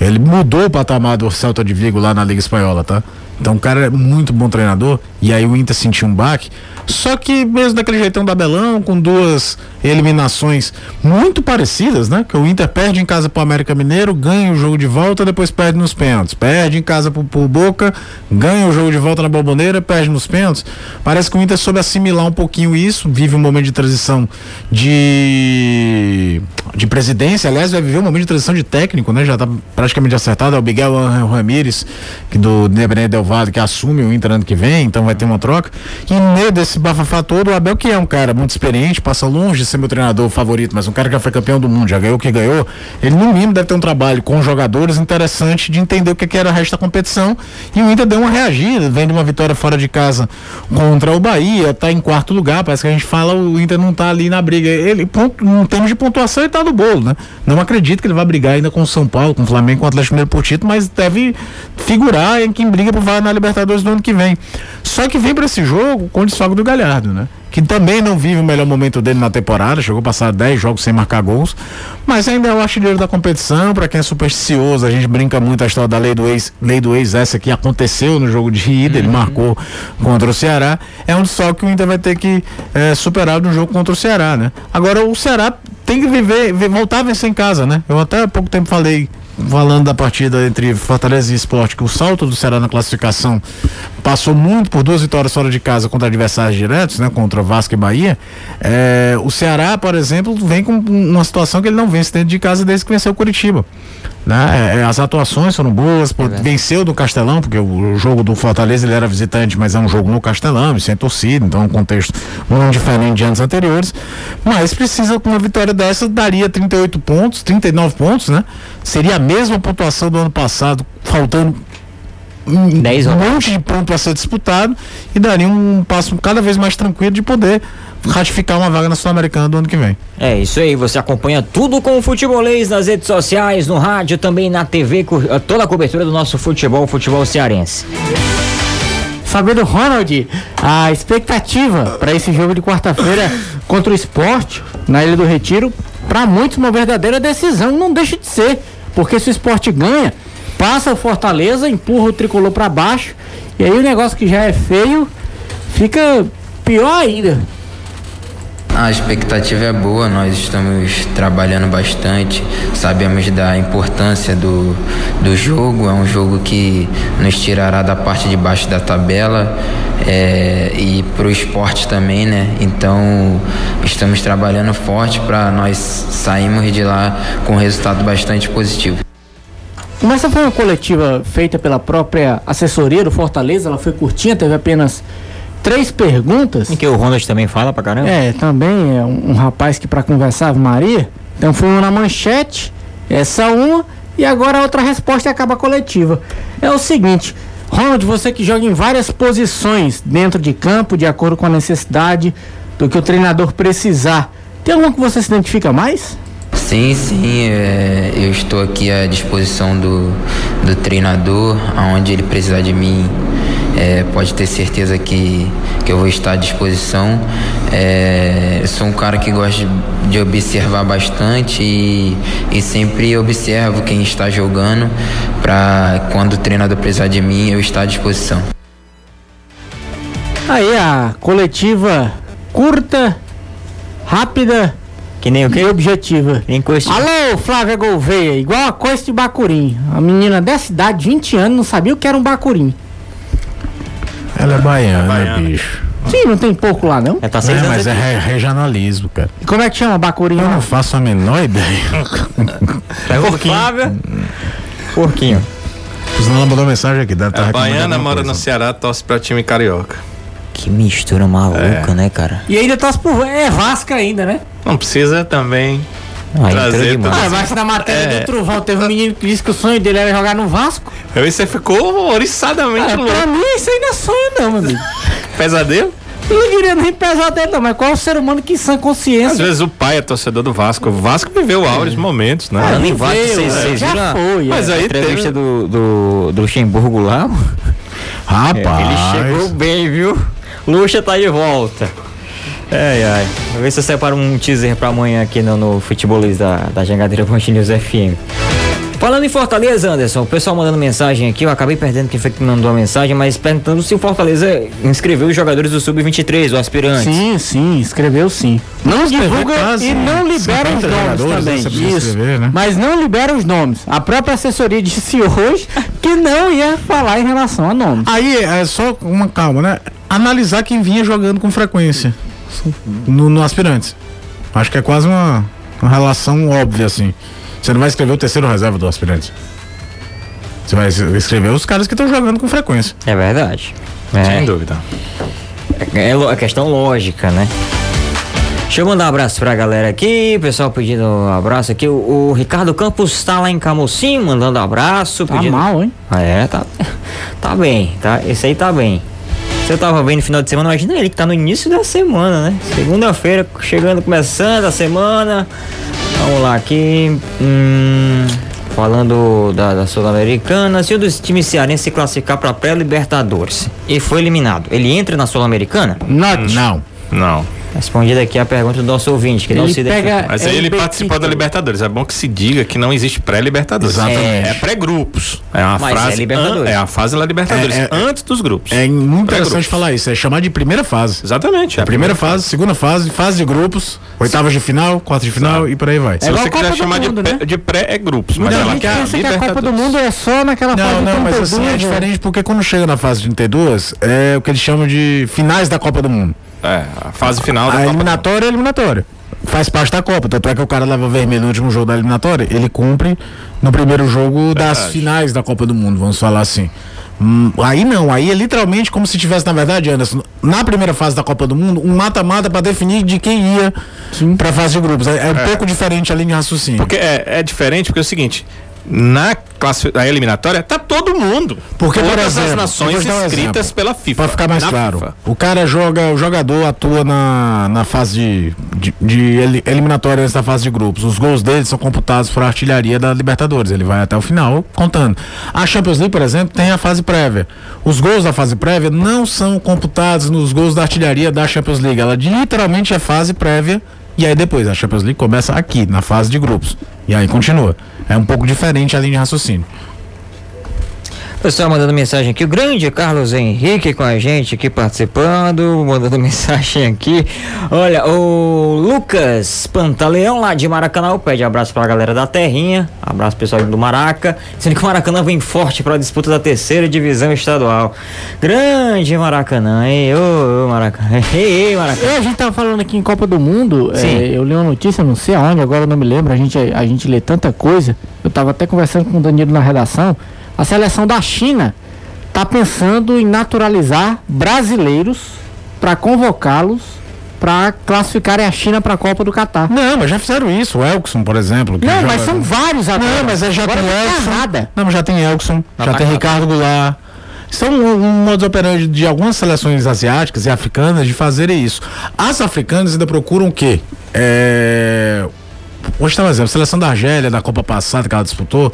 ele mudou o patamar do Celta de Vigo lá na Liga Espanhola, tá? Então o cara é muito bom treinador, e aí o Inter sentiu um baque, só que mesmo daquele jeitão da Belão, com duas eliminações muito parecidas, né? Que o Inter perde em casa pro América Mineiro, ganha o jogo de volta, depois perde nos pênaltis. Perde em casa pro, pro Boca, ganha o jogo de volta na Bomboneira, perde nos pênaltis. Parece que o Inter soube assimilar um pouquinho isso, vive um momento de transição de de presidência, aliás, vai viver um momento de transição de técnico, né? Já tá praticamente acertado, é o Miguel Ramírez, que do Independente Del Que assume o Inter ano que vem, então vai ter uma troca. E no meio desse bafafá todo, o Abel, que é um cara muito experiente, passa longe de ser meu treinador favorito, mas um cara que já foi campeão do mundo, já ganhou o que ganhou, ele no mínimo deve ter um trabalho com jogadores interessante de entender o que, que era o resto da competição. E o Inter deu uma reagida, vem de uma vitória fora de casa contra o Bahia, tá em quarto lugar, parece que a gente fala, o Inter não tá ali na briga. Ele, em termos de pontuação, ele tá no bolo, né? Não acredito que ele vai brigar ainda com o São Paulo, com o Flamengo, com o Atlético Mineiro por título, mas deve figurar em quem briga por vaga na Libertadores no ano que vem. Só que vem para esse jogo com o desfalque do Galhardo, né? Que também não vive o melhor momento dele na temporada, chegou a passar 10 jogos sem marcar gols, mas ainda é o artilheiro da competição. Para quem é supersticioso, a gente brinca muito a história da lei do ex, lei do ex, essa que aconteceu no jogo de ida, ele marcou contra o Ceará. É um desfalque que o Inter vai ter que eh, superar no jogo contra o Ceará, né? Agora o Ceará tem que viver, vi- voltar a vencer em casa, né? Eu até há pouco tempo falei falando da partida entre Fortaleza e Esporte, que o salto do Ceará na classificação passou muito por duas vitórias fora de casa contra adversários diretos, né? Contra Vasco e Bahia. É, o Ceará, por exemplo, vem com uma situação que ele não vence dentro de casa desde que venceu o Curitiba. Né? É, as atuações foram boas, pô, venceu do Castelão, porque o, jogo do Fortaleza ele era visitante, mas é um jogo no Castelão, e sem torcida, então é um contexto muito diferente de anos anteriores. Mas precisa, com uma vitória dessa, daria 38 pontos, 39 pontos, né? Seria a mesma pontuação do ano passado, faltando um, monte de ponto a ser disputado e daria um passo cada vez mais tranquilo de poder ratificar uma vaga na Sul-Americana do ano que vem. É isso aí, você acompanha tudo com o futebolês nas redes sociais, no rádio, também na TV, co- toda a cobertura do nosso futebol, futebol cearense. Sabendo, Ronald, a expectativa para esse jogo de quarta-feira contra o esporte na Ilha do Retiro, para muitos uma verdadeira decisão, não deixa de ser, porque se o esporte ganha, passa o Fortaleza, empurra o tricolor para baixo, e aí o negócio que já é feio fica pior ainda. A expectativa é boa, nós estamos trabalhando bastante, sabemos da importância do, do jogo, é um jogo que nos tirará da parte de baixo da tabela é, e para o esporte também, né? Então estamos trabalhando forte para nós sairmos de lá com um resultado bastante positivo. Mas essa foi uma coletiva feita pela própria assessoria do Fortaleza, ela foi curtinha, teve apenas três perguntas. Em que o Ronald também fala pra caramba. É, também é um, um rapaz que para conversar, Ave Maria. Então foi uma na manchete, essa uma, e agora a outra resposta acaba a coletiva. É o seguinte, Ronald, você que joga em várias posições dentro de campo, de acordo com a necessidade do que o treinador precisar. Tem alguma que você se identifica mais? Sim, sim, é, eu estou aqui à disposição do, do treinador, aonde ele precisar de mim, é, pode ter certeza que, que eu vou estar à disposição. É, sou um cara que gosta de, observar bastante e, e sempre observo quem está jogando para quando o treinador precisar de mim eu estar à disposição. Aí a coletiva curta, rápida Que nem o que? objetiva. Nem coisa. Alô, Flávia Gouveia, igual a coice de Bacurim. A menina dessa idade, 20 anos, não sabia o que era um Bacurim. Ela é baiana, baiana. bicho. Sim, não tem pouco lá, não? É, tá É, seis mas é re- regionalismo, cara. E como é que chama Bacurim? Eu lá? não faço a menor ideia. Pegou o Flávia. Porquinho. Senão ela mandou mensagem aqui. Deve tá A baiana mora coisa. no Ceará, torce pra time carioca. Que mistura maluca, né, cara? E ainda torce por. É Vasco ainda, né? Não precisa também. Aí Trazer demais. Ah, mas na matéria É. do Trovão teve um menino que disse que o sonho dele era jogar no Vasco. Aí você ficou oriçadamente Ah, louco. pra mim isso não é sonho, não, meu amigo. Pesadelo? Eu não diria nem pesadelo, não, mas qual é o ser humano que em sã Às consciência? vezes o pai é torcedor do Vasco. O Vasco viveu áureos momentos, né? Falando em viveu, Vasco, vocês é, vocês já viram a- foi, Mas é. a aí entrevista teve- do, do, do Luxemburgo lá? Rapaz. Ele chegou bem, viu? Luxa tá de volta. Ai, ai. Vou ver se eu separo um teaser pra amanhã aqui no, no Futebolês da, da Jangadeira Ponte News FM. Falando em Fortaleza, Anderson, o pessoal mandando mensagem aqui, eu acabei perdendo quem foi que mandou a mensagem, mas perguntando se o Fortaleza inscreveu os jogadores do Sub-23, o aspirante. Sim, sim, escreveu sim. Não divulga e não libera os 50 nomes né? também. Isso. escrever, né? Mas não libera os nomes. A própria assessoria disse hoje que não ia falar em relação a nomes. Aí é só uma calma, né? Analisar quem vinha jogando com frequência no, no aspirantes. Acho que é quase uma, uma relação óbvia, assim. Você não vai escrever o terceiro reserva do aspirante. Você vai es- escrever os caras que estão jogando com frequência. É verdade. Sem É, dúvida. é, lo- é questão lógica, né? Deixa eu mandar um abraço pra galera aqui, o pessoal pedindo um abraço aqui. O, o Ricardo Campos tá lá em Camocim, mandando abraço. Tá pedindo... mal, hein? Ah, é, tá, tá bem, tá? Esse aí tá bem. Se eu tava bem no final de semana, imagina ele que tá no início da semana, né? Segunda-feira, chegando, começando a semana. Vamos lá aqui. Hum, falando da, da Sul-Americana. Se o dos times cearense se classificar pra pré-Libertadores e foi eliminado, ele entra na Sul-Americana? Not. Não. Não. Respondida aqui a pergunta do nosso ouvinte, que não Ele se pega- Mas É aí ele participou da Libertadores. É bom que se diga que não existe pré-Libertadores. Exatamente. É, pré-grupos. É uma Mas é frase. Libertadores. an- É a fase da Libertadores. É, é- antes dos grupos. É muito interessante falar isso. É chamar de primeira fase. Exatamente. É A primeira fase, segunda fase, fase de grupos, oitavas de final, quartas de final e por aí vai. Se É você quiser chamar de, Mundo, pré- né? de pré, é grupos. Mas ela gente quer pensa que a Copa do. Mundo é só naquela fase Não, de não, mas assim 32, é né? diferente porque quando chega na fase de 32, é o que eles chamam de finais da Copa do Mundo. É, a fase final da A Copa eliminatória é eliminatória. Faz parte da Copa. Tanto é que o cara leva vermelho no último jogo da eliminatória, ele cumpre no primeiro jogo das finais da Copa do Mundo, vamos falar assim. Hum, aí não, aí é literalmente como se tivesse, na verdade, Anderson, na primeira fase da Copa do Mundo, um mata-mata pra definir de quem ia pra fase de grupos. É, é um pouco diferente a linha de raciocínio. Porque é, é diferente, porque é o seguinte. Na classe, na eliminatória, tá todo mundo. Porque, por Todas exemplo, as nações um inscritas exemplo. pela FIFA. Pra ficar mais claro, FIFA. o cara joga, o jogador atua na, na fase de, de, de eli- eliminatória antes da fase de grupos. Os gols dele são computados por artilharia da Libertadores. Ele vai até o final contando. A Champions League, por exemplo, tem a fase prévia. Os gols da fase prévia não são computados nos gols da artilharia da Champions League. Ela literalmente é fase prévia. E aí depois a Champions League começa aqui, na fase de grupos. E aí continua. É um pouco diferente a linha de raciocínio. Pessoal mandando mensagem aqui, o grande Carlos Henrique com a gente aqui participando, mandando mensagem aqui. Olha, o Lucas Pantaleão lá de Maracanã pede abraço pra galera da Terrinha, abraço pessoal do Maraca, sendo que o Maracanã vem forte pra disputa da terceira divisão estadual. Grande Maracanã, hein? Ô, ô Maracanã, ei, ei, Maracanã. É, a gente tava falando aqui em Copa do Mundo, é, eu li uma notícia, não sei aonde, agora não me lembro, a gente, a gente lê tanta coisa. Eu tava até conversando com o Danilo na redação. A seleção da China tá pensando em naturalizar brasileiros para convocá-los para classificarem a China para a Copa do Catar. Não, mas já fizeram isso. O Elkson, por exemplo. que Não, joga- mas são vários agora. Não, mas é já agora tem não Elkson. nada. Não, mas já tem Elkson, já tá tem errado. Ricardo Goulart. São um, um modus operandi de algumas seleções asiáticas e africanas de fazerem isso. As africanas ainda procuram o quê? É... Dar um exemplo. A seleção da Argélia, da Copa passada que ela disputou,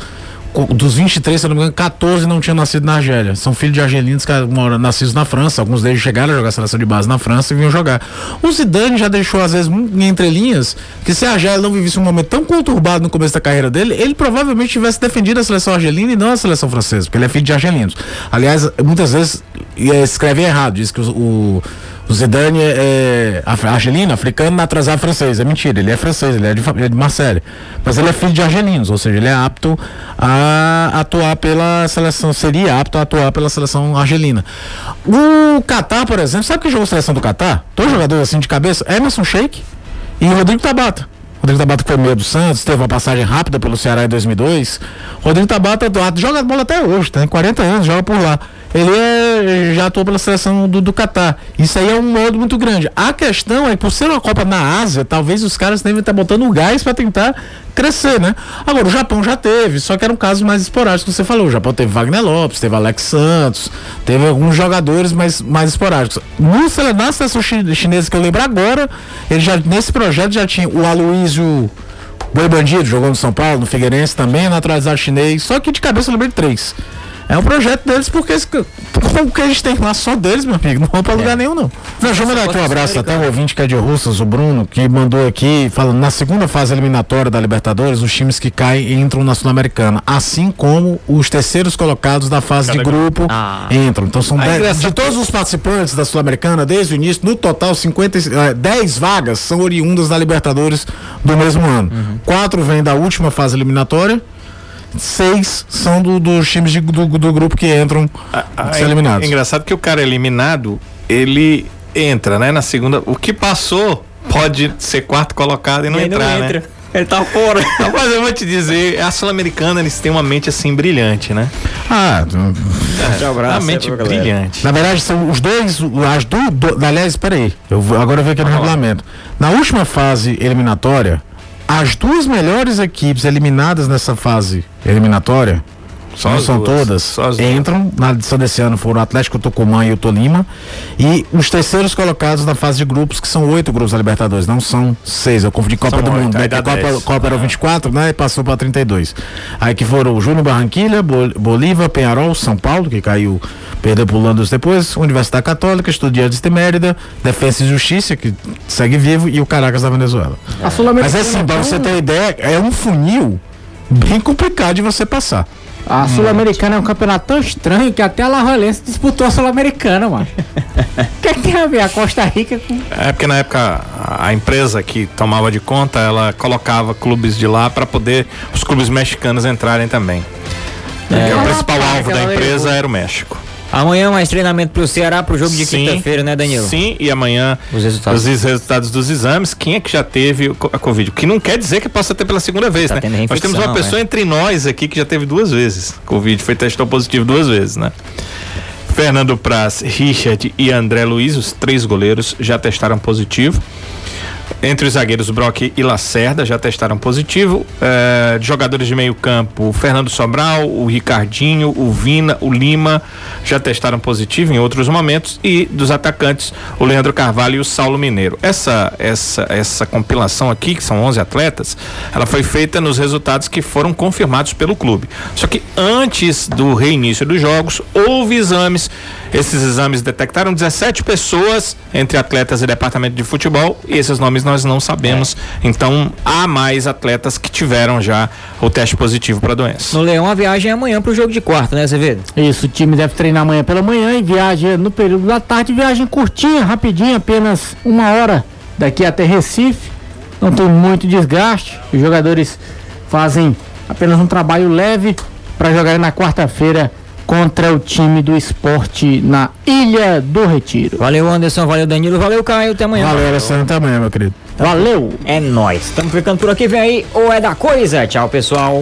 dos 23, se não me engano, 14 não tinham nascido na Argélia. São filhos de argelinos que moram nascidos na França. Alguns deles chegaram a jogar a seleção de base na França e vinham jogar. O Zidane já deixou, às vezes, em entrelinhas, que se a Argélia não vivesse um momento tão conturbado no começo da carreira dele, ele provavelmente tivesse defendido a seleção argelina e não a seleção francesa, porque ele é filho de argelinos. Aliás, muitas vezes eh, escreve errado, diz que o- o. O Zidane é, é argelino, africano, naturalizado francês. É mentira, ele é francês, ele é de, ele é de Marseille. Mas ele é filho de argelinos, ou seja, ele é apto a atuar pela seleção, seria apto a atuar pela seleção argelina. O Catar, por exemplo, sabe que jogou a seleção do Catar? Dois jogadores assim de cabeça, Emerson Sheik e Rodrigo Tabata. Rodrigo Tabata foi meio do Santos, teve uma passagem rápida pelo Ceará em 2002. Rodrigo Tabata joga bola até hoje, tem 40 anos, joga por lá. Ele é- já atuou pela seleção do, do Catar. Isso aí é um modo muito grande. A questão é que por ser uma Copa na Ásia, talvez os caras devem estar botando o gás para tentar crescer, né? Agora, o Japão já teve, só que eram casos mais esporádicos que você falou. O Japão teve Wagner Lopes, teve Alex Santos, teve alguns jogadores mais, mais esporádicos. No, na seleção chi- chinesa que eu lembro agora, ele já, nesse projeto já tinha o Aloysio Boi Bandido, jogou no São Paulo, no Figueirense também, naturalizado chinês, só que de cabeça eu lembrei de três. É um projeto deles porque o que a gente tem lá só deles, meu amigo, não vão pra lugar nenhum, não. Não, deixa eu mandar aqui um abraço até um ouvinte que é de Russas, o Bruno, que mandou aqui, falando, na segunda fase eliminatória da Libertadores, os times que caem entram na Sul-Americana, assim como os terceiros colocados da fase de grupo Ah. entram. Então são Ah, dez- engraçado. de todos os participantes da Sul-Americana, desde o início, no total 50, e- eh, 10 vagas são oriundas da Libertadores do mesmo ano. Quatro vêm da última fase eliminatória, seis são do- dos times de- do, do grupo que entram Ah, ser é- eliminados. É engraçado que o cara eliminado, ele entra, né? Na segunda. O que passou pode ser quarto colocado e não E aí não entrar, entra. né? Ele tá fora. Mas eu vou te dizer, a Sul-Americana, eles têm uma mente assim brilhante, né? Ah, Um abraço uma mente galera. brilhante. na verdade são os dois, as do, do aliás, peraí, eu vou, agora eu vou aqui no regulamento. Na última fase eliminatória, as duas melhores equipes eliminadas nessa fase eliminatória Só não são duas. todas, Só entram na edição desse ano foram o Atlético Tucumã e o Tolima. E os terceiros colocados na fase de grupos que são oito grupos da Libertadores não são seis. Eu confundi Copa São do oito, Mundo aí né? Copa. Copa era 24 né? E passou para 32 aí que foram o Júnior Barranquilha Bol- Bolívar Penharol São Paulo que caiu perdeu por Landos depois Universidade Católica Estudiantes de Mérida Defensa e Justiça que segue vivo e o Caracas da Venezuela. A mas assim para você ter ideia é um funil bem complicado de você passar A Sul-Americana é um campeonato tão estranho que até a Larolense disputou a Sul-Americana, mano. O que, é que tem a ver a Costa Rica com. É porque na época a empresa que tomava de conta, ela colocava clubes de lá para poder os clubes mexicanos entrarem também. Porque o principal alvo da empresa era o México. Amanhã mais treinamento pro Ceará pro jogo de quinta-feira, né, Danilo? Sim, e amanhã Os resultados. os resultados dos exames. Quem é que já teve o a Covid? O que não quer dizer que possa ter pela segunda vez, Tá né? Nós temos uma pessoa é. entre nós aqui que já teve duas vezes Covid, foi testou positivo duas vezes, né? Fernando Praz, Richard e André Luiz, os três goleiros, já testaram positivo. Entre os zagueiros, Brock e Lacerda já testaram positivo. Eh, de jogadores de meio campo, Fernando Sobral, o Ricardinho, o Vina, o Lima já testaram positivo em outros momentos. E dos atacantes, o Leandro Carvalho e o Saulo Mineiro. Essa, essa, essa compilação aqui, que são 11 atletas, ela foi feita nos resultados que foram confirmados pelo clube. Só que antes do reinício dos jogos, houve exames. Esses exames detectaram 17 pessoas entre atletas e departamento de futebol e esses nomes nós não sabemos. Então há mais atletas que tiveram já o teste positivo para a doença. No Leão a viagem é amanhã pro jogo de quarta, né, Azevedo? Isso, o time deve treinar amanhã pela manhã e viaja no período da tarde. Viagem curtinha, rapidinha, apenas uma hora daqui até Recife. Não tem muito desgaste. Os jogadores fazem apenas um trabalho leve para jogar na quarta-feira contra o time do esporte na Ilha do Retiro. Valeu, Anderson, valeu, Danilo, valeu, Caio, até amanhã. valeu Alessandro também meu querido Valeu! É nóis. Estamos ficando por aqui, vem aí, ou é da coisa. Tchau, pessoal.